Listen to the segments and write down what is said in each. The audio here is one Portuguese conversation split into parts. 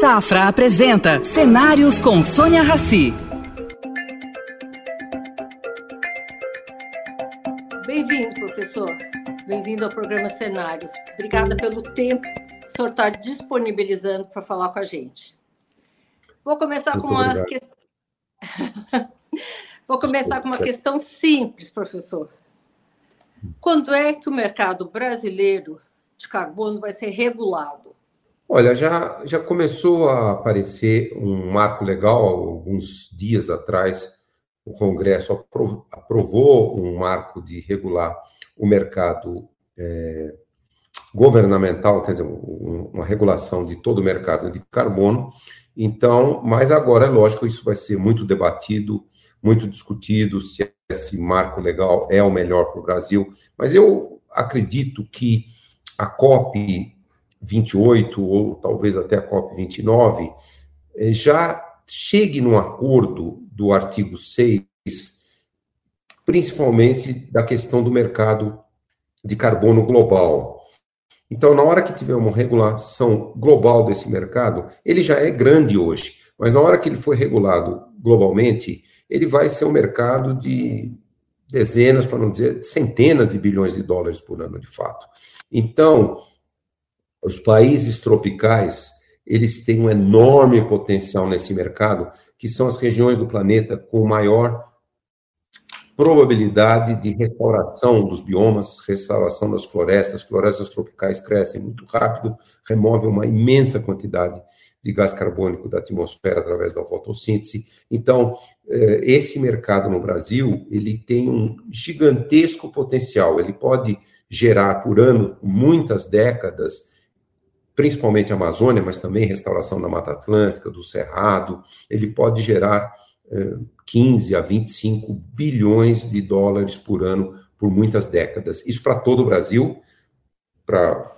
Safra apresenta Cenários com Sônia Rassi. Bem-vindo, professor. Bem-vindo ao programa Cenários. Obrigada pelo tempo que o senhor está disponibilizando para falar com a gente. Vou começar Muito com uma questão. Vou começar com uma questão simples, professor. Quando é que o mercado brasileiro de carbono vai ser regulado? Olha, já, já começou a aparecer um marco legal alguns dias atrás. O Congresso aprovou um marco de regular o mercado é, governamental, quer dizer, uma regulação de todo o mercado de carbono. Então, mas agora, é lógico, isso vai ser muito debatido, muito discutido, se esse marco legal é o melhor para o Brasil. Mas eu acredito que a COP 28 ou talvez até a COP 29 eh, já chegue num acordo do artigo 6, principalmente da questão do mercado de carbono global. Então, na hora que tiver uma regulação global desse mercado, ele já é grande hoje, mas na hora que ele for regulado globalmente, ele vai ser um mercado de dezenas, para não dizer centenas de bilhões de dólares por ano, de fato. Então, os países tropicais, eles têm um enorme potencial nesse mercado, que são as regiões do planeta com maior probabilidade de restauração dos biomas, restauração das florestas. Florestas tropicais crescem muito rápido, removem uma imensa quantidade de gás carbônico da atmosfera através da fotossíntese. Então, eh, esse mercado no Brasil, ele tem um gigantesco potencial. Ele pode gerar por ano muitas décadas, principalmente a Amazônia, mas também restauração da Mata Atlântica, do Cerrado. Ele pode gerar 15 a 25 bilhões de dólares por ano por muitas décadas. Isso para todo o Brasil, para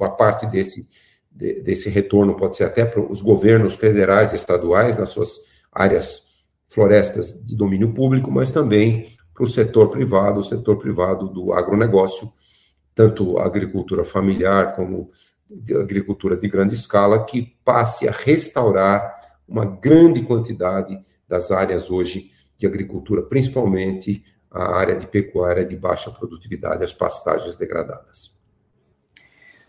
a parte desse, desse retorno pode ser até para os governos federais e estaduais nas suas áreas florestas de domínio público, mas também para o setor privado, o setor privado do agronegócio, tanto a agricultura familiar como a agricultura de grande escala, que passe a restaurar uma grande quantidade das áreas hoje de agricultura, principalmente a área de pecuária de baixa produtividade, as pastagens degradadas.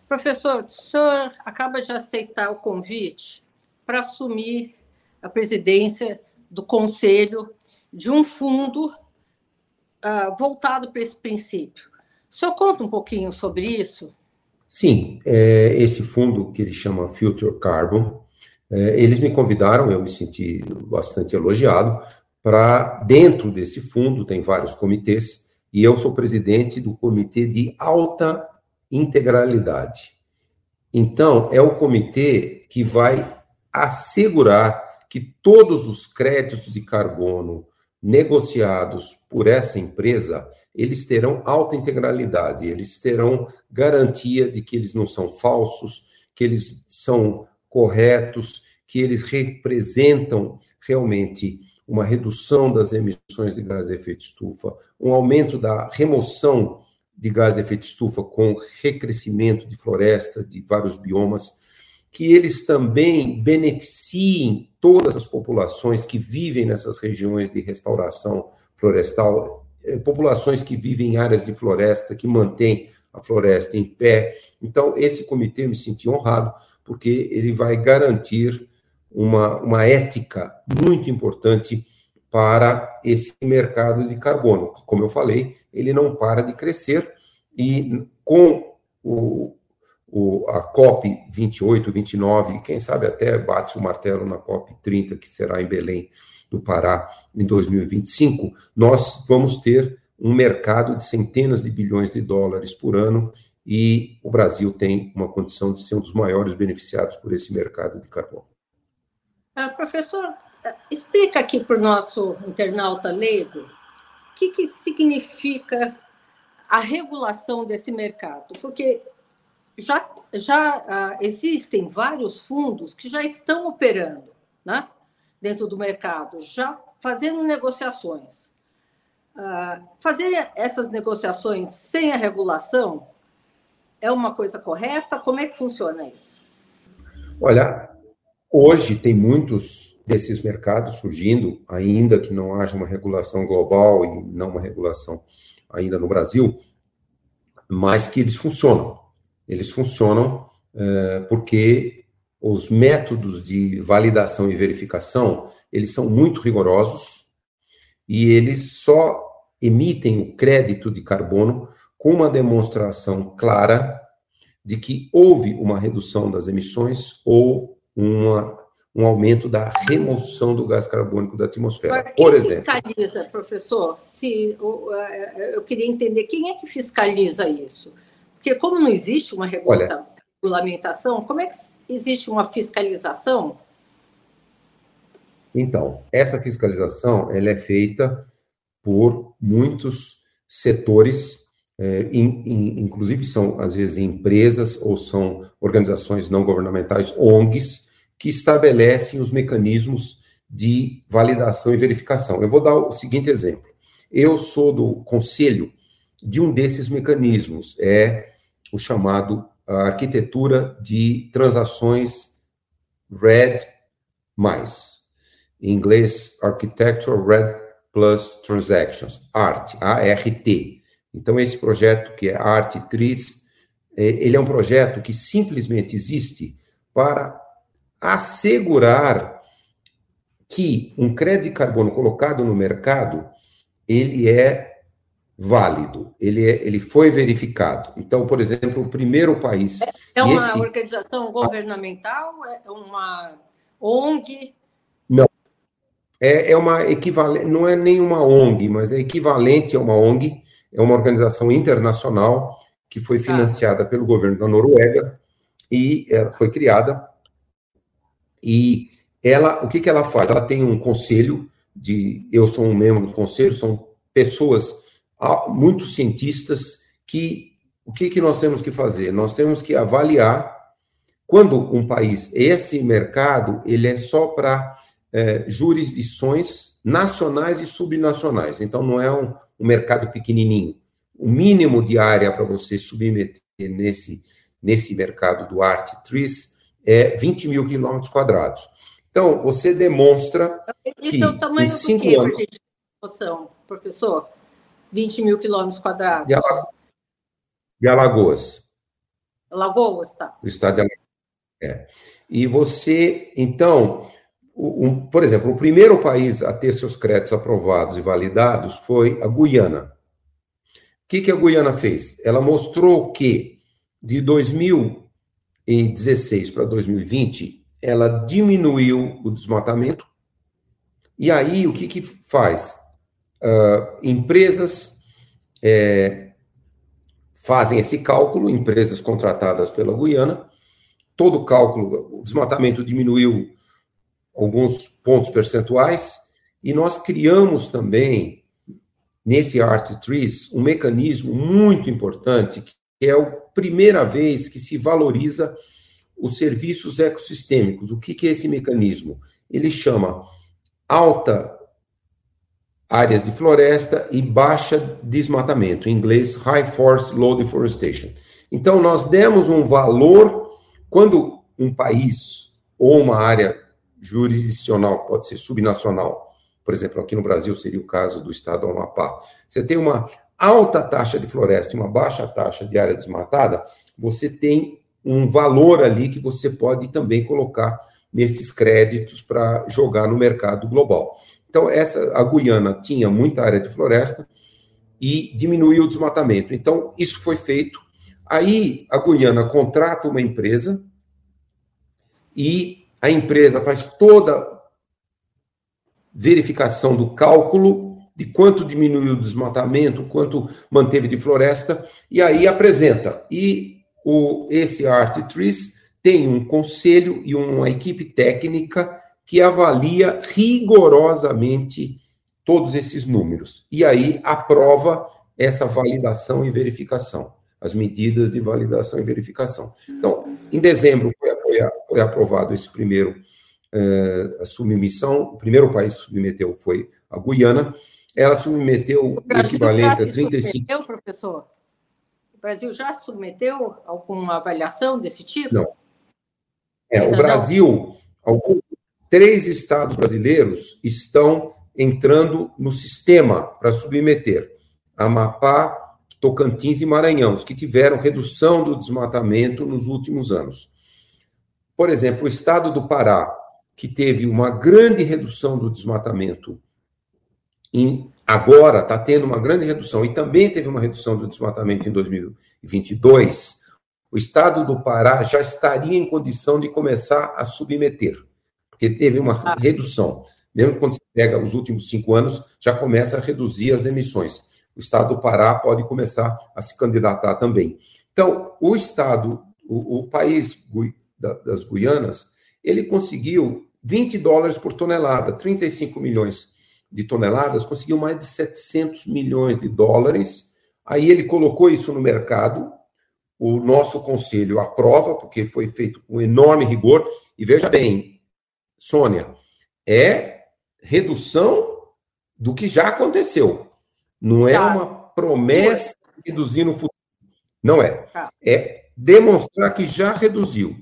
Professor, o senhor acaba de aceitar o convite para assumir a presidência do conselho de um fundo uh, voltado para esse princípio. O senhor conta um pouquinho sobre isso? Sim, é, esse fundo que ele chama Future Carbon, é, eles me convidaram, eu me senti bastante elogiado, para dentro desse fundo, tem vários comitês, e eu sou presidente do comitê de alta integralidade. Então, é o comitê que vai assegurar que todos os créditos de carbono negociados por essa empresa, eles terão alta integralidade, eles terão garantia de que eles não são falsos, que eles são corretos, que eles representam realmente uma redução das emissões de gás de efeito estufa, um aumento da remoção de gás de efeito estufa com recrescimento de floresta, de vários biomas, que eles também beneficiem todas as populações que vivem nessas regiões de restauração florestal, eh, populações que vivem em áreas de floresta, que mantêm a floresta em pé. Então, esse comitê me senti honrado, porque ele vai garantir uma, uma ética muito importante para esse mercado de carbono. Como eu falei, ele não para de crescer e com o, o, a COP 28, 29, quem sabe até bate o martelo na COP 30, que será em Belém, do Pará, em 2025, nós vamos ter um mercado de centenas de bilhões de dólares por ano e o Brasil tem uma condição de ser um dos maiores beneficiados por esse mercado de carbono. Uh, professor, explica aqui para o nosso internauta leigo o que, que significa a regulação desse mercado, porque já, já uh, existem vários fundos que já estão operando né, dentro do mercado, já fazendo negociações. Uh, fazer essas negociações sem a regulação é uma coisa correta? Como é que funciona isso? Olha, hoje tem muitos desses mercados surgindo, ainda que não haja uma regulação global e não uma regulação ainda no Brasil, mas que eles funcionam. Eles funcionam é, porque os métodos de validação e verificação, eles são muito rigorosos e eles só emitem o crédito de carbono com uma demonstração clara de que houve uma redução das emissões ou uma, um aumento da remoção do gás carbônico da atmosfera. Agora, Por exemplo. fiscaliza, professor? Se, eu queria entender quem é que fiscaliza isso. Porque, como não existe uma regulamentação, como é que existe uma fiscalização? Então, essa fiscalização ela é feita por muitos setores, é, in, in, inclusive são, às vezes, empresas ou são organizações não governamentais, ONGs, que estabelecem os mecanismos de validação e verificação. Eu vou dar o seguinte exemplo. Eu sou do conselho de um desses mecanismos, é o chamado arquitetura de transações RED+. Em inglês, Architecture RED Plus Transactions, ART, A-R-T. Então, esse projeto que é ART Tris, é, ele é um projeto que simplesmente existe para assegurar que um crédito de carbono colocado no mercado, ele é válido, ele, é, ele foi verificado. Então, por exemplo, o primeiro país. É, é uma esse... organização governamental? É uma ONG? Não. É, é uma equivalente, não é nenhuma ONG, mas é equivalente a uma ONG, é uma organização internacional que foi tá. financiada ah. pelo governo da Noruega e ela foi criada. E ela, o que, que ela faz? Ela tem um conselho de, eu sou um membro do conselho, são pessoas há muitos cientistas que o que, que nós temos que fazer? Nós temos que avaliar quando um país, esse mercado, ele é só para é, jurisdições nacionais e subnacionais. Então, não é um, um mercado pequenininho. O mínimo de área para você submeter nesse, nesse mercado do Art Trees é 20 mil quilômetros quadrados. Então, você demonstra Isso que é o tamanho em cinco do quê, anos... professor? 20 mil quilômetros quadrados. De Alagoas. Alagoas, tá. O estado de Alagoas. É. E você, então, um, por exemplo, o primeiro país a ter seus créditos aprovados e validados foi a Guiana. O que, que a Guiana fez? Ela mostrou que de 2016 para 2020, ela diminuiu o desmatamento. E aí, o que, que faz? Uh, empresas é, fazem esse cálculo, empresas contratadas pela Guiana, todo o cálculo, o desmatamento diminuiu alguns pontos percentuais, e nós criamos também, nesse Art Trees, um mecanismo muito importante, que é a primeira vez que se valoriza os serviços ecossistêmicos. O que, que é esse mecanismo? Ele chama alta áreas de floresta e baixa desmatamento, em inglês High Force Low Deforestation. Então, nós demos um valor quando um país ou uma área jurisdicional, pode ser subnacional, por exemplo, aqui no Brasil seria o caso do estado do Amapá, você tem uma alta taxa de floresta e uma baixa taxa de área desmatada, você tem um valor ali que você pode também colocar nesses créditos para jogar no mercado global. Então, essa, a Guiana tinha muita área de floresta e diminuiu o desmatamento. Então, isso foi feito. Aí, a Guiana contrata uma empresa e a empresa faz toda verificação do cálculo de quanto diminuiu o desmatamento, quanto manteve de floresta, e aí apresenta. E o, esse Art Trees tem um conselho e uma equipe técnica que avalia rigorosamente todos esses números. E aí aprova essa validação e verificação, as medidas de validação e verificação. Então, em dezembro foi, foi aprovado esse primeiro a submissão, o primeiro país que submeteu foi a Guiana, ela submeteu o, o equivalente a 35... Submeteu, professor? O Brasil já submeteu alguma avaliação desse tipo? Não. É, o Brasil... Não alguns três estados brasileiros estão entrando no sistema para submeter Amapá, Tocantins e Maranhão, que tiveram redução do desmatamento nos últimos anos. Por exemplo, o estado do Pará, que teve uma grande redução do desmatamento, em, agora está tendo uma grande redução, e também teve uma redução do desmatamento em 2022, o estado do Pará já estaria em condição de começar a submeter, porque teve uma ah. redução. Mesmo quando você pega os últimos cinco anos, já começa a reduzir as emissões o estado do Pará pode começar a se candidatar também. Então, o estado, o, o país das Guianas, ele conseguiu 20 dólares por tonelada, 35 milhões de toneladas, conseguiu mais de 700 milhões de dólares. Aí ele colocou isso no mercado, o nosso conselho aprova, porque foi feito com enorme rigor. E veja bem, Sônia, é redução do que já aconteceu. Não é tá. uma promessa de reduzir no futuro. Não é. Tá. É demonstrar que já reduziu.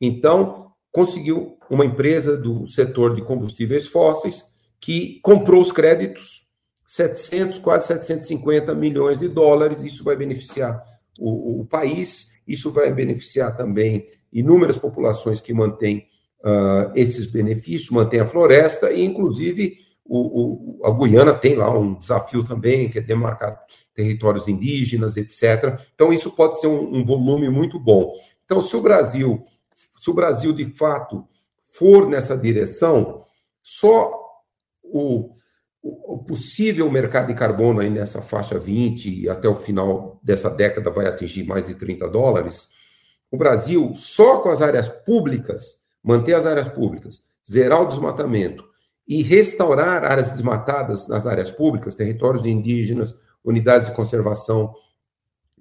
Então, conseguiu uma empresa do setor de combustíveis fósseis que comprou os créditos, 700, quase 750 milhões de dólares. Isso vai beneficiar o, o país, isso vai beneficiar também inúmeras populações que mantêm uh, esses benefícios, mantêm a floresta e, inclusive, o, o, a Guiana tem lá um desafio também, que é demarcar territórios indígenas, etc. Então, isso pode ser um, um volume muito bom. Então, se o Brasil, se o Brasil de fato for nessa direção, só o, o, possível mercado de carbono aí nessa faixa 20 e até o final dessa década vai atingir mais de 30 dólares. O Brasil, só com as áreas públicas, manter as áreas públicas, zerar o desmatamento, e restaurar áreas desmatadas nas áreas públicas, territórios indígenas, unidades de conservação,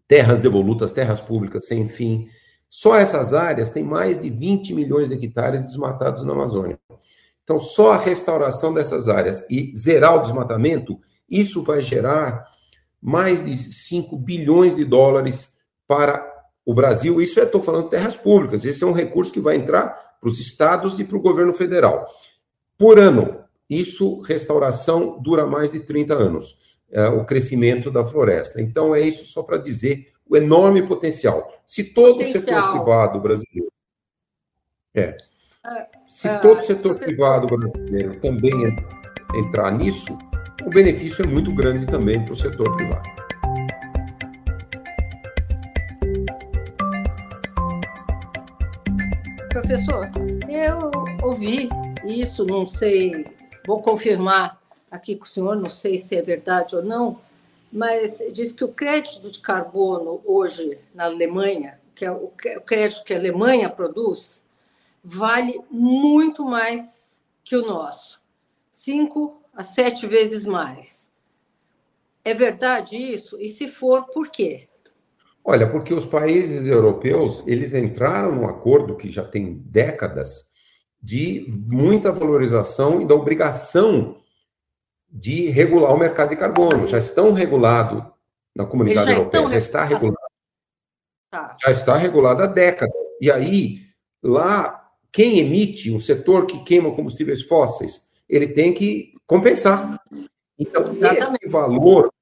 terras devolutas, terras públicas sem fim. Só essas áreas têm mais de 20 milhões de hectares desmatados na Amazônia. Então, só a restauração dessas áreas e zerar o desmatamento, isso vai gerar mais de 5 bilhões de dólares para o Brasil. Isso eu estou falando de terras públicas. Esse é um recurso que vai entrar para os estados e para o governo federal por ano. Isso, restauração, dura mais de 30 anos, é, o crescimento da floresta. Então, é isso só para dizer o enorme potencial. Se todo potencial. o setor privado brasileiro. É. é se é, todo o setor privado brasileiro também entrar nisso, o benefício é muito grande também para o setor privado. Professor, eu ouvi isso, não sei, vou confirmar aqui com o senhor, não sei se é verdade ou não, mas diz que o crédito de carbono hoje na Alemanha, que é o crédito que a Alemanha produz, vale muito mais que o nosso, cinco a sete vezes mais. É verdade isso? E se for, por quê? Olha, porque os países europeus eles entraram num acordo que já tem décadas de muita valorização e da obrigação de regular o mercado de carbono. Já estão regulados na comunidade europeia, já está regulado. Tá. Já está regulado há décadas. E aí, lá, quem emite, um setor que queima combustíveis fósseis, ele tem que compensar. Então, Exatamente. esse valor,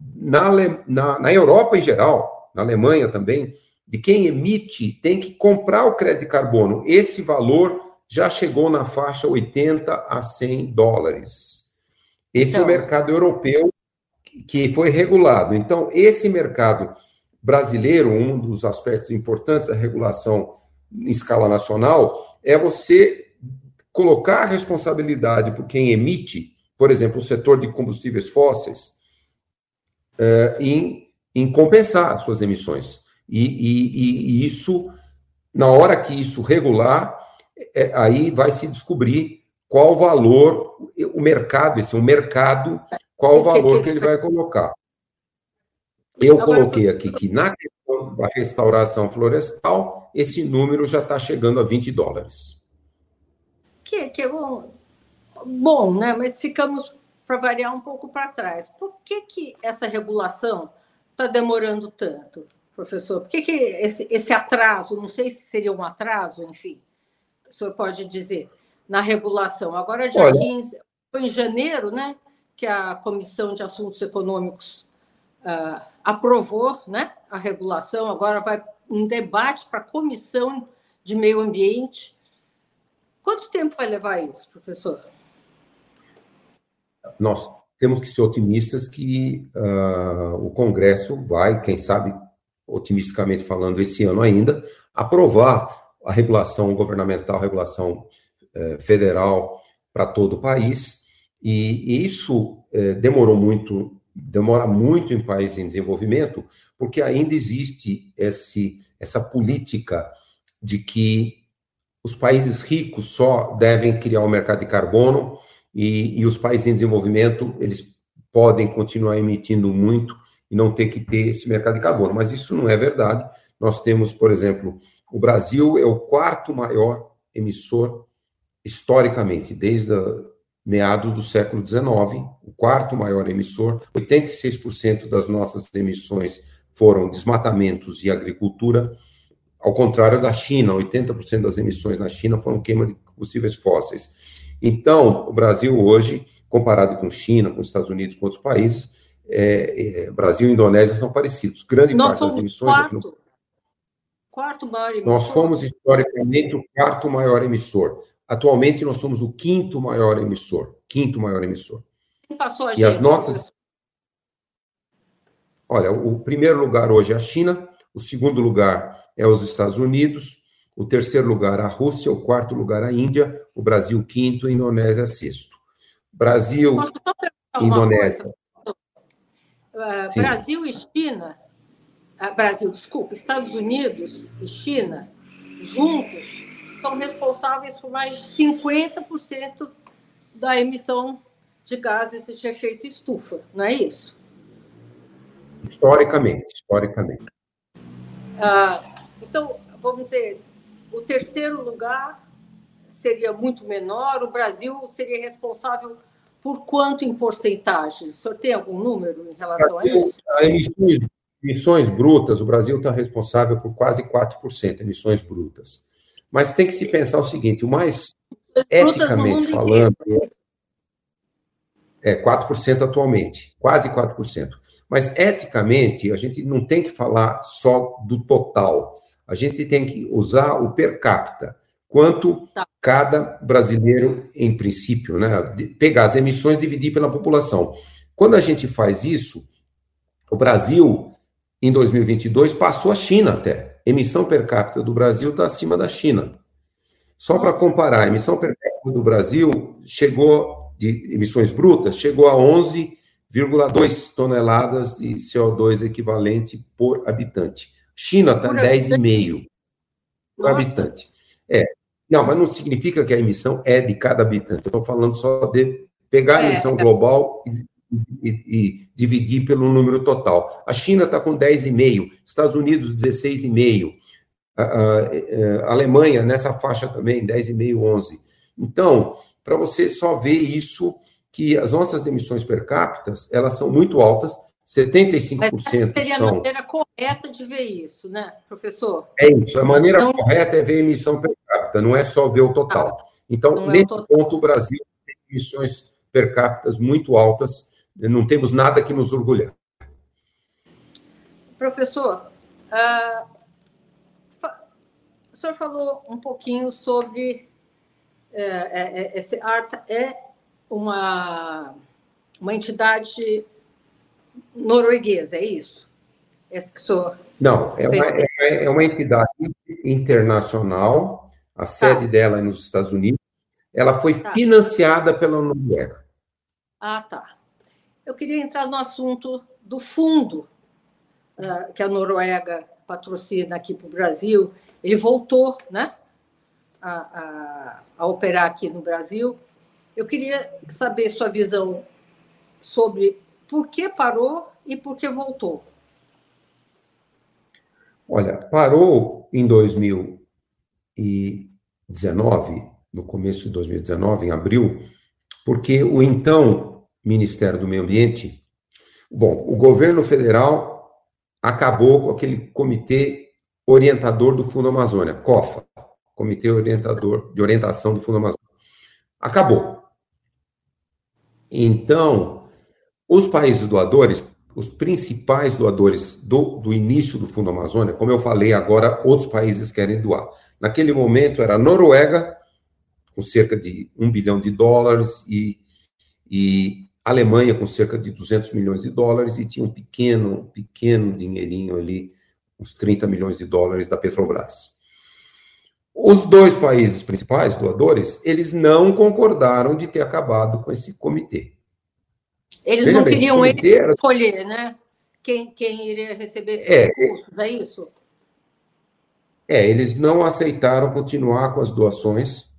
na, na, na Europa em geral, na Alemanha também, de quem emite, tem que comprar o crédito de carbono. Esse valor já chegou na faixa 80 a 100 dólares. Esse então, é o então. mercado europeu que foi regulado. Então, esse mercado brasileiro, um dos aspectos importantes da regulação em escala nacional, é você colocar a responsabilidade por quem emite, por exemplo, o setor de combustíveis fósseis, é, em, em compensar suas emissões. E, e, e isso, na hora que isso regular, é, aí vai se descobrir qual o valor, o mercado, esse é um mercado, qual o valor que ele vai colocar. Eu coloquei aqui que na questão da restauração florestal, esse número já está chegando a 20 dólares. Que, que é bom, bom, né? Mas ficamos, para variar, um pouco para trás. Por que, que essa regulação está demorando tanto, professor? Por que, que esse, esse atraso, não sei se seria um atraso, enfim, o senhor pode dizer, na regulação? Agora, dia Olha, 15, foi em janeiro, né, que a Comissão de Assuntos Econômicos uh, aprovou né, a regulação, agora vai um debate para a Comissão de Meio Ambiente. Quanto tempo vai levar isso, professor? Nós temos que ser otimistas que uh, o Congresso vai, quem sabe, otimisticamente falando, esse ano ainda, aprovar a regulação governamental, a regulação uh, federal para todo o país. E, isso uh, demorou muito, demora muito em países em desenvolvimento, porque ainda existe esse, essa política de que os países ricos só devem criar o um mercado de carbono e, e os países em desenvolvimento, eles podem continuar emitindo muito e não ter que ter esse mercado de carbono. Mas isso não é verdade. Nós temos, por exemplo, o Brasil é o quarto maior emissor historicamente, desde meados do século XIX, o quarto maior emissor. 86% das nossas emissões foram desmatamentos e agricultura, ao contrário da China, 80% das emissões na China foram queima de combustíveis fósseis. Então, o Brasil hoje, comparado com China, com Estados Unidos, com outros países, é, é, Brasil e Indonésia são parecidos. Grande Nós parte das emissões. Quarto, no... quarto maior emissor. Nós fomos historicamente o quarto maior emissor. Atualmente nós somos o quinto maior emissor. Quinto maior emissor. Quem passou a e as nossas. Olha, o primeiro lugar hoje é a China, o segundo lugar é os Estados Unidos, o terceiro lugar a Rússia, o quarto lugar a Índia, o Brasil quinto, a Indonésia sexto. Brasil, Indonésia. Uh, Brasil e China, uh, Brasil, desculpa, Estados Unidos e China, juntos, são responsáveis por mais de 50% da emissão de gases de efeito estufa, não é isso? Historicamente, historicamente. Uh, então, vamos dizer, o terceiro lugar seria muito menor, o Brasil seria responsável por quanto em porcentagem? O senhor tem algum número em relação Brasil, a isso? A emissões, emissões brutas, o Brasil está responsável por quase 4%, emissões brutas. Mas tem que se pensar o seguinte: o mais eticamente falando. Inteiro. É 4% atualmente, quase 4%. Mas eticamente, a gente não tem que falar só do total a gente tem que usar o per capita, quanto tá. cada brasileiro, em princípio, né, pegar as emissões e dividir pela população. Quando a gente faz isso, o Brasil, em 2022, passou a China até. Emissão per capita do Brasil está acima da China. Só para comparar, a emissão per capita do Brasil chegou, de emissões brutas, chegou a 11,2 toneladas de CO2 equivalente por habitante. China está em 10,5 por habitante. É. Não, mas não significa que a emissão é de cada habitante. Estou falando só de pegar a é, emissão é, global e, e, e, dividir pelo número total. A China está com 10,5, Estados Unidos 16,5, a, a, a, Alemanha nessa faixa também, 10,5, 11. Então, para você só ver isso, que as nossas emissões per capita, elas são muito altas, 75% Mas seria são... a maneira correta de ver isso, né, professor? É isso, a maneira então... correta é ver a emissão per capita, não é só ver o total. Ah, então, não nesse é o ponto, o Brasil tem emissões per capita muito altas, não temos nada que nos orgulhar. Professor, uh, o senhor falou um pouquinho sobre uh, esse ART é uma, uma entidade norueguesa, é isso? Esse que sou. Não, é uma, é, é uma entidade internacional, a sede tá. dela é nos Estados Unidos, ela foi tá. financiada pela Noruega. Ah, tá. Eu queria entrar no assunto do fundo uh, que a Noruega patrocina aqui para o Brasil. Ele voltou né, a, a, a operar aqui no Brasil. Eu queria saber sua visão sobre por que parou e por que voltou? Olha, parou em 2019, no começo de 2019, em abril, porque o então Ministério do Meio Ambiente, bom, o governo federal acabou com aquele comitê orientador do Fundo Amazônia, COFA, Comitê Orientador de Orientação do Fundo Amazônia. Acabou. Então, os países doadores, os principais doadores do, do início do Fundo Amazônia, como eu falei agora, outros países querem doar. Naquele momento era a Noruega, com cerca de um bilhão de dólares, e, e Alemanha com cerca de 200 milhões de dólares, e tinha um pequeno, pequeno dinheirinho ali, uns 30 milhões de dólares da Petrobras. Os dois países principais doadores, eles não concordaram de ter acabado com esse comitê. Eles Veja não bem, queriam eles era... escolher, né? Quem, quem iria receber esses é, recursos, é isso? É, eles não aceitaram continuar com as doações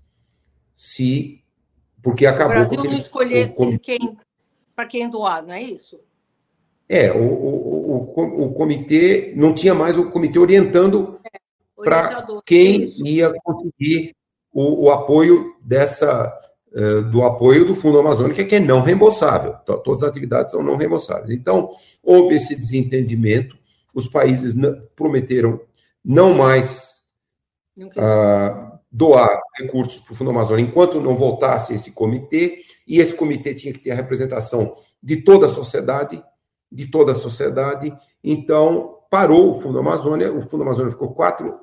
se porque acabou. O Brasil não escolhesse o, quem para quem doar, não é isso? É, o, o, o, o, comitê não tinha mais o comitê orientando é para quem Isso. ia conseguir o, o apoio dessa do apoio do Fundo Amazônico, que é não reembolsável. Todas as atividades são não reembolsáveis. Então, houve esse desentendimento, os países prometeram não mais uh, doar recursos para o Fundo Amazônico enquanto não voltasse esse comitê, e esse comitê tinha que ter a representação de toda a sociedade, de toda a sociedade. Então, parou o Fundo Amazônia, o Fundo Amazônia ficou quatro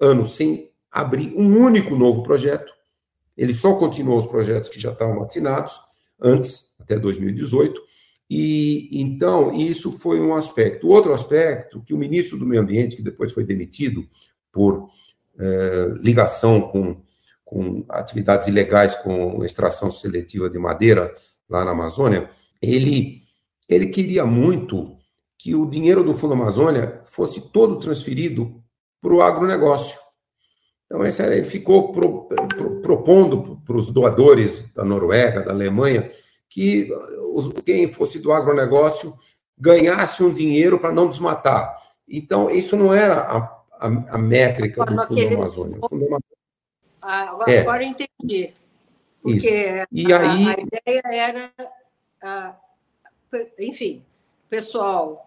anos sem abrir um único novo projeto. Ele só continuou os projetos que já estavam assinados antes, até 2018. E então, isso foi um aspecto. Outro aspecto, que o ministro do Meio Ambiente, que depois foi demitido por eh, ligação com, com atividades ilegais com extração seletiva de madeira lá na Amazônia, ele, ele queria muito que o dinheiro do Fundo Amazônia fosse todo transferido para o agronegócio. Então, esse, ele ficou propondo para os doadores da Noruega, da Alemanha, que quem fosse do agronegócio ganhasse um dinheiro para não desmatar. Então, isso não era a, a, a métrica do Fundo. Amazônia. Fundo Amazônia... Ah, agora, é. agora eu entendi. Porque e a, aí... a ideia era, a, enfim, pessoal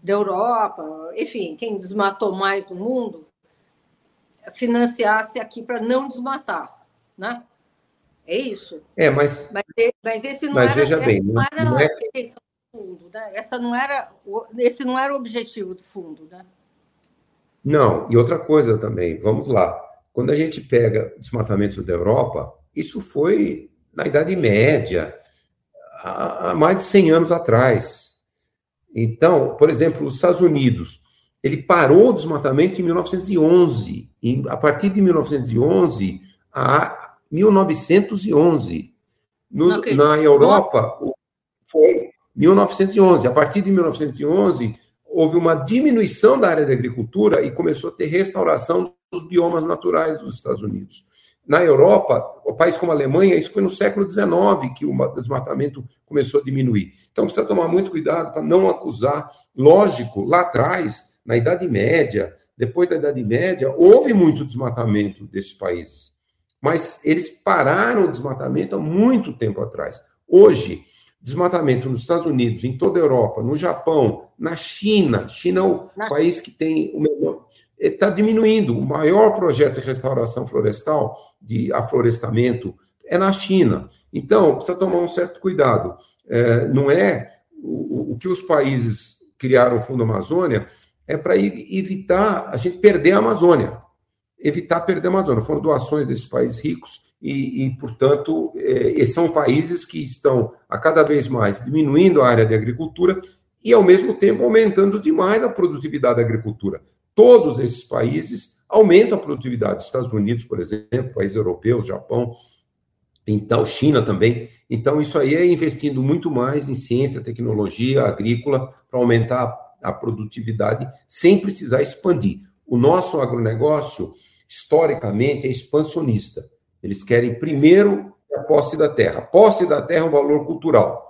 da Europa, enfim, quem desmatou mais no mundo, financiasse aqui para não desmatar, né? É isso? É, mas. Mas, mas esse não mas era. Veja bem, não era não é... fundo, né? Essa não era, esse não era o objetivo do fundo, né? Não, e outra coisa também, vamos lá. Quando a gente pega desmatamentos da Europa, isso foi na Idade Média, há mais de 100 anos atrás. Então, por exemplo, os Estados Unidos, ele parou o desmatamento em 1911. E a partir de 1911 a 1911. No, na Europa, foi 1911. A partir de 1911, houve uma diminuição da área da agricultura e começou a ter restauração dos biomas naturais dos Estados Unidos. Na Europa, o país como a Alemanha, isso foi no século XIX que o desmatamento começou a diminuir. Então precisa tomar muito cuidado para não acusar. Lógico, lá atrás, na Idade Média, depois da Idade Média, houve muito desmatamento desses países. Mas eles pararam o desmatamento há muito tempo atrás. Hoje, desmatamento nos Estados Unidos, em toda a Europa, no Japão, na China. China é o na... país que tem o melhor está diminuindo. O maior projeto de restauração florestal, de aflorestamento, é na China. Então, precisa tomar um certo cuidado. É, não é o, o, que os países criaram o Fundo Amazônia é para evitar a gente perder a Amazônia. Evitar perder a Amazônia. Foram doações desses países ricos e, e portanto, é, são países que estão a cada vez mais diminuindo a área de agricultura e, ao mesmo tempo, aumentando demais a produtividade da agricultura. Todos esses países aumentam a produtividade. Estados Unidos, por exemplo, países europeus, Japão, então China também. Então, isso aí é investindo muito mais em ciência, tecnologia agrícola para aumentar a produtividade sem precisar expandir. O nosso agronegócio, historicamente, é expansionista. Eles querem primeiro a posse da terra. A posse da terra é um valor cultural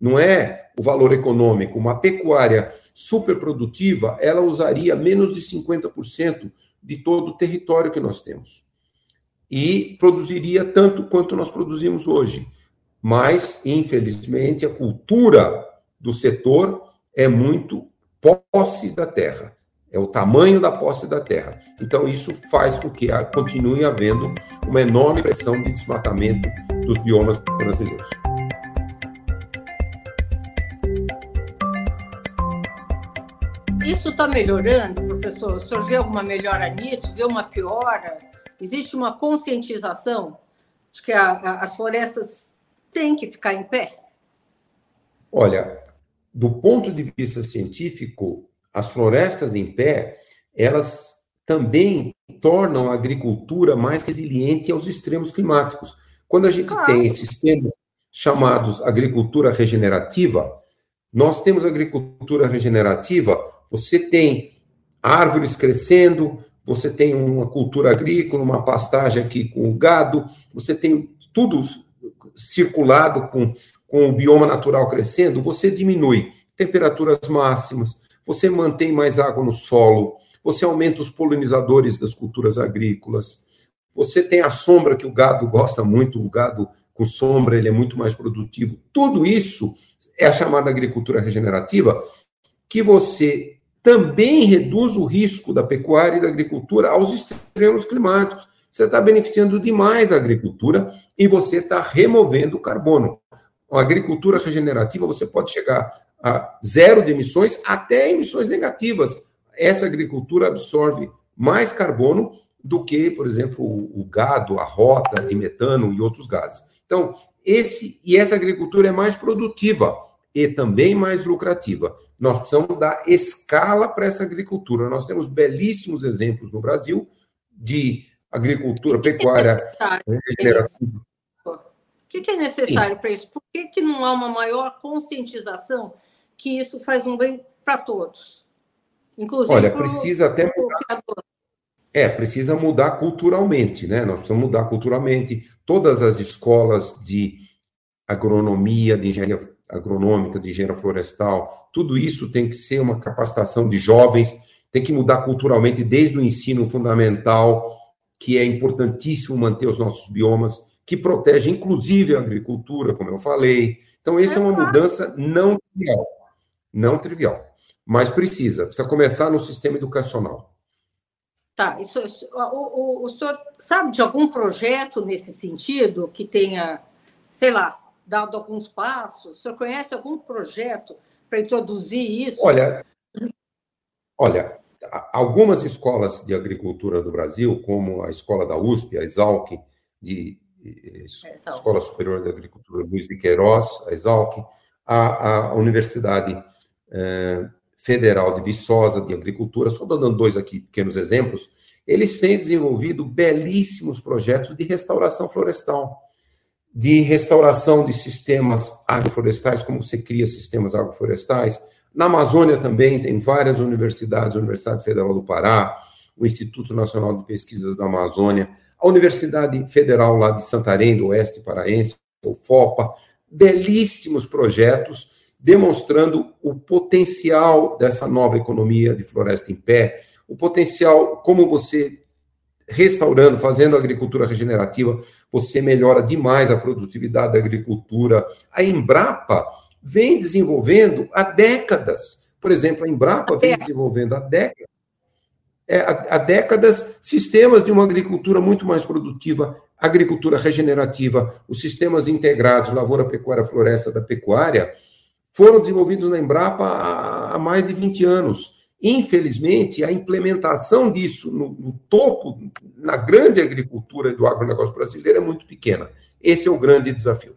não é o valor econômico. Uma pecuária superprodutiva, ela usaria menos de 50% de todo o território que nós temos. E produziria tanto quanto nós produzimos hoje. Mas, infelizmente, a cultura do setor é muito posse da terra. é o tamanho da posse da terra. Então, isso faz com que continue havendo uma enorme pressão de desmatamento dos biomas brasileiros. Isso está melhorando, professor? O senhor vê alguma melhora nisso? Vê uma piora? Existe uma conscientização de que a, a, as florestas têm que ficar em pé? Olha, do ponto de vista científico, as florestas em pé, elas também tornam a agricultura mais resiliente aos extremos climáticos. Quando a gente claro. tem sistemas chamados agricultura regenerativa, nós temos agricultura regenerativa, você tem árvores crescendo, você tem uma cultura agrícola, uma pastagem aqui com o gado, você tem tudo circulado com, com o bioma natural crescendo, você diminui temperaturas máximas, você mantém mais água no solo, você aumenta os polinizadores das culturas agrícolas, você tem a sombra que o gado gosta muito, o gado com sombra ele é muito mais produtivo. Tudo isso é a chamada agricultura regenerativa, que você também reduz o risco da pecuária e da agricultura aos extremos climáticos. Você está beneficiando demais a agricultura e você está removendo o carbono. A agricultura regenerativa, você pode chegar a zero de emissões até emissões negativas. Essa agricultura absorve mais carbono do que, por exemplo, o, gado, a rota de metano e outros gases. Então, esse e essa agricultura é mais produtiva e também mais lucrativa. Nós precisamos dar escala para essa agricultura. Nós temos belíssimos exemplos no Brasil de agricultura pecuária regenerativa. O que, é necessário para isso? Por que, que não há uma maior conscientização que isso faz um bem para todos. Inclusive Olha, pro, precisa até mudar. É, precisa mudar culturalmente, né? Nós precisamos mudar culturalmente. Todas as escolas de agronomia, de engenharia agronômica, de engenharia florestal, tudo isso tem que ser uma capacitação de jovens, tem que mudar culturalmente desde o ensino fundamental, que é importantíssimo manter os nossos biomas, que protege inclusive a agricultura, como eu falei. Então, essa é uma mudança não trivial não trivial, mas precisa, precisa começar no sistema educacional. Tá, isso, o, o, o senhor sabe de algum projeto nesse sentido que tenha, sei lá, dado alguns passos? O senhor conhece algum projeto para introduzir isso? Olha, olha, algumas escolas de agricultura do Brasil, como a escola da USP, a Exalc, de é, Escola Superior de Agricultura Luiz de Queiroz, a Exalc, a, a Universidade é, Federal de Viçosa de Agricultura, só dando dois aqui pequenos exemplos, eles têm desenvolvido belíssimos projetos de restauração florestal, de restauração de sistemas agroflorestais, como você cria sistemas agroflorestais. Na Amazônia também tem várias universidades, a Universidade Federal do Pará, o Instituto Nacional de Pesquisas da Amazônia, a Universidade Federal lá de Santarém, do Oeste Paraense, o FOPA, belíssimos projetos demonstrando o potencial dessa nova economia de floresta em pé, o potencial, como você restaurando, fazendo agricultura regenerativa, você melhora demais a produtividade da agricultura. A Embrapa vem desenvolvendo há décadas. Por exemplo, a Embrapa vem desenvolvendo há décadas, é, há, há décadas sistemas de uma agricultura muito mais produtiva, agricultura regenerativa, os sistemas integrados, lavoura, pecuária, floresta da pecuária, foram desenvolvidos na Embrapa há mais de 20 anos. Infelizmente, a implementação disso no, no, topo, na grande agricultura do agronegócio brasileiro, é muito pequena. Esse é o grande desafio.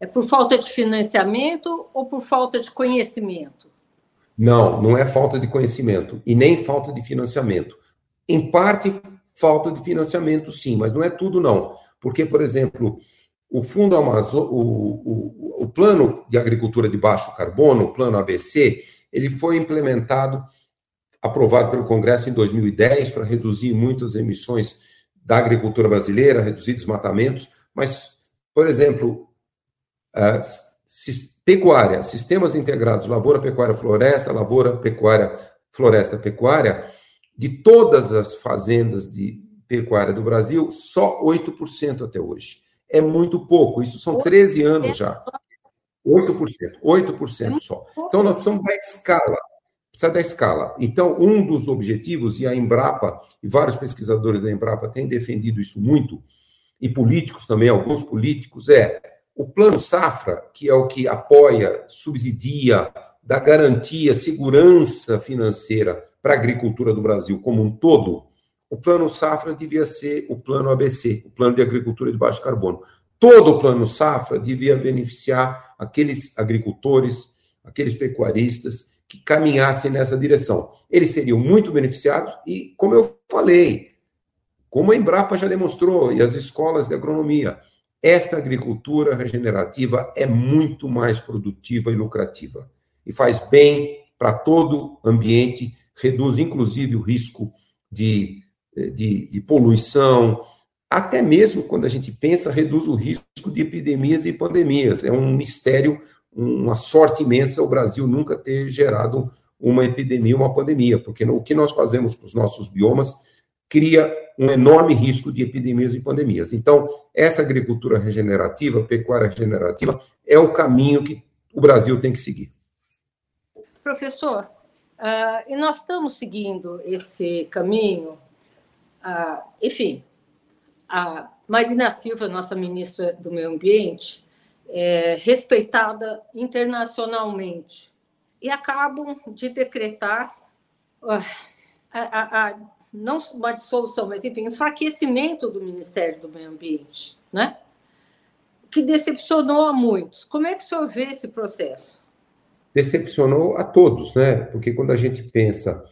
É por falta de financiamento ou por falta de conhecimento? Não, não é falta de conhecimento e nem falta de financiamento. Em parte, falta de financiamento, sim, mas não é tudo, não. Porque, por exemplo, o Fundo Amazon, o, o, o Plano de Agricultura de Baixo Carbono, o Plano ABC, ele foi implementado, aprovado pelo Congresso em 2010 para reduzir muitas emissões da agricultura brasileira, reduzir desmatamentos, mas, por exemplo, uh, pecuária, sistemas integrados, lavoura, pecuária, floresta, lavoura, pecuária, floresta, pecuária, de todas as fazendas de pecuária do Brasil, só 8% até hoje é muito pouco. Isso são 13 anos já. 8%, 8% só. Então, nós precisamos da escala. precisa da escala. Então, um dos objetivos, e a Embrapa, e vários pesquisadores da Embrapa têm defendido isso muito, e políticos também, alguns políticos, é o plano safra, que é o que apoia, subsidia, dá garantia, segurança financeira para a agricultura do Brasil como um todo, o plano safra devia ser o plano ABC, o plano de agricultura de baixo carbono. Todo o plano safra devia beneficiar aqueles agricultores, aqueles pecuaristas que caminhassem nessa direção. Eles seriam muito beneficiados e, como eu falei, como a Embrapa já demonstrou e as escolas de agronomia, esta agricultura regenerativa é muito mais produtiva e lucrativa e faz bem para todo o ambiente, reduz inclusive o risco de, de, de poluição, até mesmo quando a gente pensa, reduz o risco de epidemias e pandemias. É um mistério uma sorte imensa o Brasil nunca ter gerado uma epidemia, uma pandemia, porque o que nós fazemos com os nossos biomas cria um enorme risco de epidemias e pandemias. Então, essa agricultura regenerativa, pecuária regenerativa, é o caminho que o Brasil tem que seguir. Professor, uh, e nós estamos seguindo esse caminho, uh, enfim, a Marina Silva, nossa ministra do Meio Ambiente, é, respeitada internacionalmente e acabam de decretar uh, a, a, a, não uma dissolução, mas enfim, enfraquecimento do Ministério do Meio Ambiente, né? que decepcionou a muitos. Como é que o senhor vê esse processo? Decepcionou a todos, né? Porque quando a gente pensa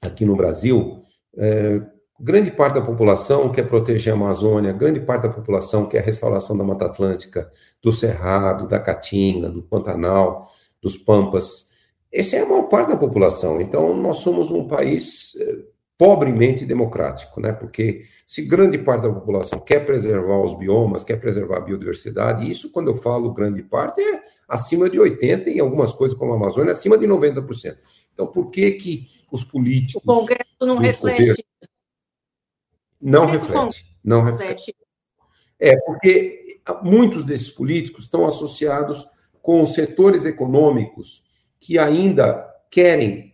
aqui no Brasil, é, grande parte da população quer proteger a Amazônia, grande parte da população quer a restauração da Mata Atlântica, do Cerrado, da Caatinga, do Pantanal, dos Pampas. Essa é a maior parte da população. Então, nós somos um país eh, pobremente democrático, né? Porque se grande parte da população quer preservar os biomas, quer preservar a biodiversidade, isso quando eu falo grande parte é acima de 80 e em algumas coisas como a Amazônia acima de 90%. Então, por que que os políticos O Congresso não reflete não reflete. Não reflete. É, porque muitos desses políticos estão associados com setores econômicos que ainda querem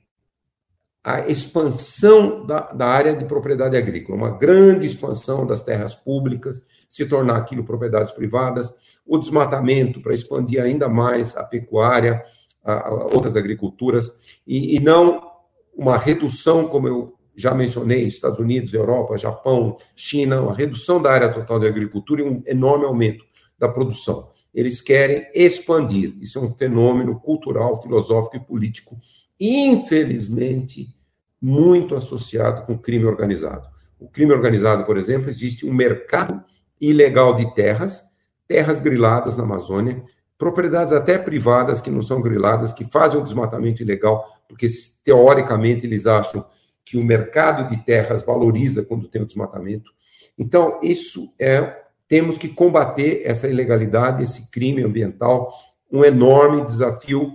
a expansão da, da área de propriedade agrícola, uma grande expansão das terras públicas, se tornar aquilo propriedades privadas, o desmatamento para expandir ainda mais a pecuária, a, a outras agriculturas, e, e não uma redução, como eu já mencionei, Estados Unidos, Europa, Japão, China, a redução da área total de agricultura e um enorme aumento da produção. Eles querem expandir. Isso é um fenômeno cultural, filosófico e político, infelizmente, muito associado com crime organizado. O crime organizado, por exemplo, existe um mercado ilegal de terras, terras griladas na Amazônia, propriedades até privadas que não são griladas, que fazem o desmatamento ilegal, porque teoricamente eles acham que o mercado de terras valoriza quando tem o desmatamento. Então, isso é temos que combater essa ilegalidade, esse crime ambiental, um enorme desafio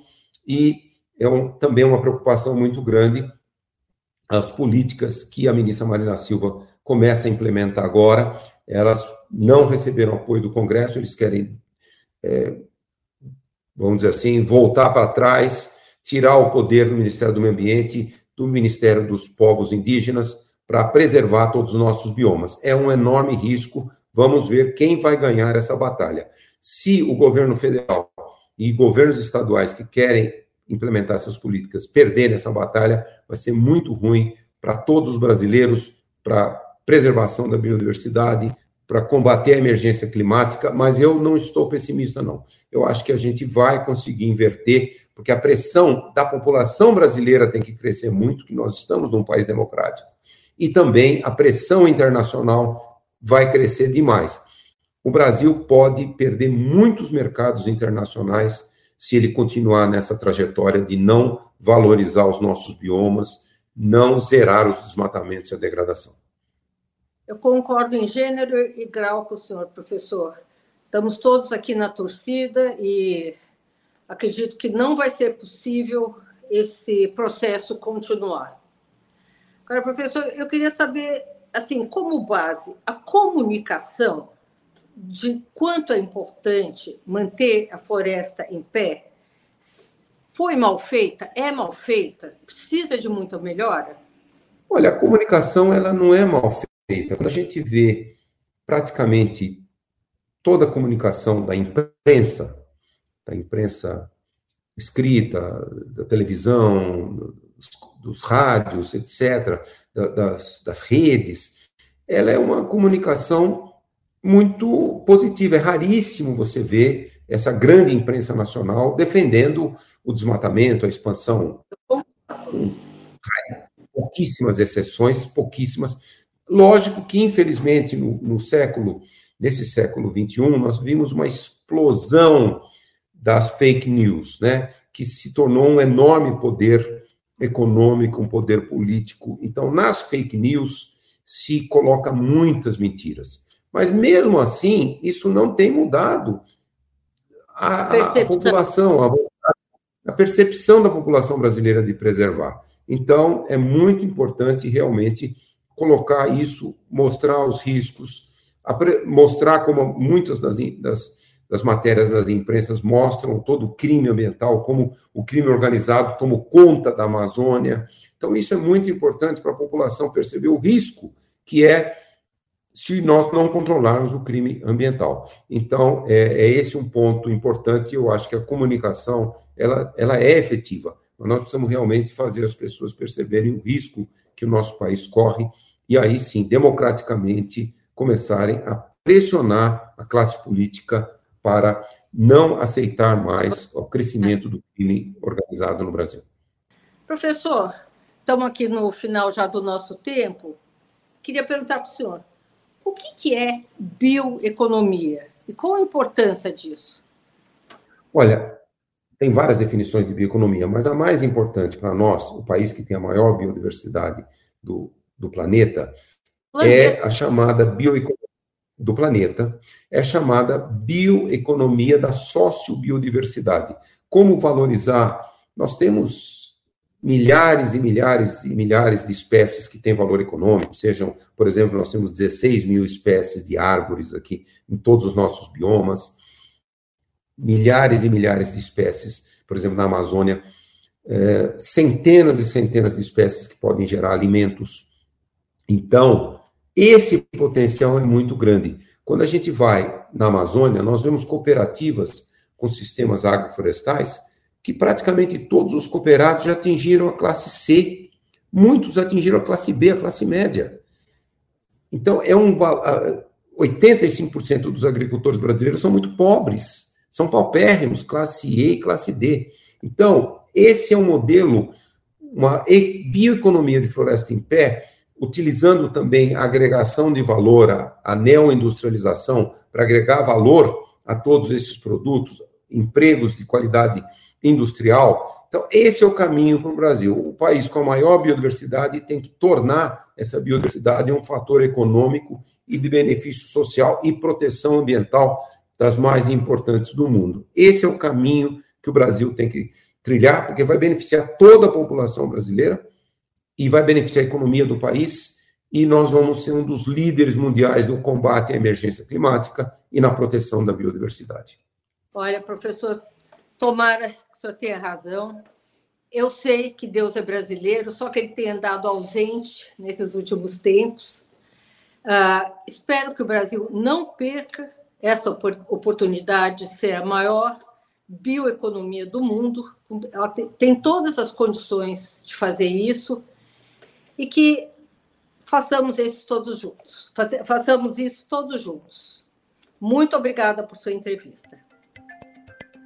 e é um, também uma preocupação muito grande as políticas que a ministra Marina Silva começa a implementar agora, elas não receberam apoio do Congresso, eles querem, é, vamos dizer assim, voltar para trás, tirar o poder do Ministério do Meio Ambiente, do Ministério dos Povos Indígenas para preservar todos os nossos biomas. É um enorme risco. Vamos ver quem vai ganhar essa batalha. Se o governo federal e governos estaduais que querem implementar essas políticas perderem essa batalha, vai ser muito ruim para todos os brasileiros, para preservação da biodiversidade, para combater a emergência climática, mas eu não estou pessimista, não. Eu acho que a gente vai conseguir inverter porque a pressão da população brasileira tem que crescer muito, que nós estamos num país democrático, e também a pressão internacional vai crescer demais. O Brasil pode perder muitos mercados internacionais se ele continuar nessa trajetória de não valorizar os nossos biomas, não zerar os desmatamentos e a degradação. Eu concordo em gênero e grau com o senhor, professor. Estamos todos aqui na torcida e acredito que não vai ser possível esse processo continuar. Agora, professor, eu queria saber, assim, como base, a comunicação de quanto é importante manter a floresta em pé foi mal feita? É mal feita? Precisa de muita melhora? Olha, a comunicação ela não é mal feita. Quando a gente vê praticamente toda a comunicação da imprensa, da imprensa escrita, da televisão, dos, dos rádios, etc., das, das redes, ela é uma comunicação muito positiva. É raríssimo você ver essa grande imprensa nacional defendendo o desmatamento, a expansão. Pouquíssimas exceções, pouquíssimas. Lógico que, infelizmente, no, no século, nesse século XXI, nós vimos uma explosão das fake news, né? que se tornou um enorme poder econômico, um poder político. Então, nas fake news se coloca muitas mentiras. Mas mesmo assim, isso não tem mudado a, a, a população, a, a percepção da população brasileira de preservar. Então, é muito importante realmente colocar isso, mostrar os riscos, mostrar como muitas das, das, das, matérias das imprensas mostram todo o crime ambiental, como o crime organizado tomou conta da Amazônia. Então, isso é muito importante para a população perceber o risco que é se nós não controlarmos o crime ambiental. Então, é, é esse um ponto importante. Eu acho que a comunicação ela, ela é efetiva. Mas nós precisamos realmente fazer as pessoas perceberem o risco que o nosso país corre e aí sim, democraticamente, começarem a pressionar a classe política para não aceitar mais o crescimento do crime organizado no Brasil. Professor, estamos aqui no final já do nosso tempo. Queria perguntar para o senhor, o que, que é bioeconomia e qual a importância disso? Olha, tem várias definições de bioeconomia, mas a mais importante para nós, o país que tem a maior biodiversidade do, do planeta, planeta. é a chamada bioeconomia do planeta, é chamada bioeconomia da sociobiodiversidade. Como valorizar? Nós temos milhares e milhares e milhares de espécies que têm valor econômico, sejam, por exemplo, nós temos 16 mil espécies de árvores aqui em todos os nossos biomas, milhares e milhares de espécies, por exemplo, na Amazônia, é, centenas e centenas de espécies que podem gerar alimentos. Então, esse potencial é muito grande. Quando a gente vai na Amazônia, nós vemos cooperativas com sistemas agroflorestais que praticamente todos os cooperados já atingiram a classe C, muitos atingiram a classe B, a classe média. Então, é um 85% dos agricultores brasileiros são muito pobres, são paupérrimos, classe E e classe D. Então, esse é um modelo, uma bioeconomia de floresta em pé, utilizando também a agregação de valor, a, a neoindustrialização, para agregar valor a todos esses produtos, empregos de qualidade industrial. Então, esse é o caminho para o Brasil. O país com a maior biodiversidade tem que tornar essa biodiversidade um fator econômico e de benefício social e proteção ambiental das mais importantes do mundo. Esse é o caminho que o Brasil tem que trilhar, porque vai beneficiar toda a população brasileira e vai beneficiar a economia do país, e nós vamos ser um dos líderes mundiais no combate à emergência climática e na proteção da biodiversidade. Olha, professor, tomara que o senhor tenha razão. Eu sei que Deus é brasileiro, só que ele tem andado ausente nesses últimos tempos. Uh, espero que o Brasil não perca essa oportunidade de ser a maior bioeconomia do mundo. Ela tem, tem todas as condições de fazer isso e que façamos isso todos juntos. Façamos isso todos juntos. Muito obrigada por sua entrevista.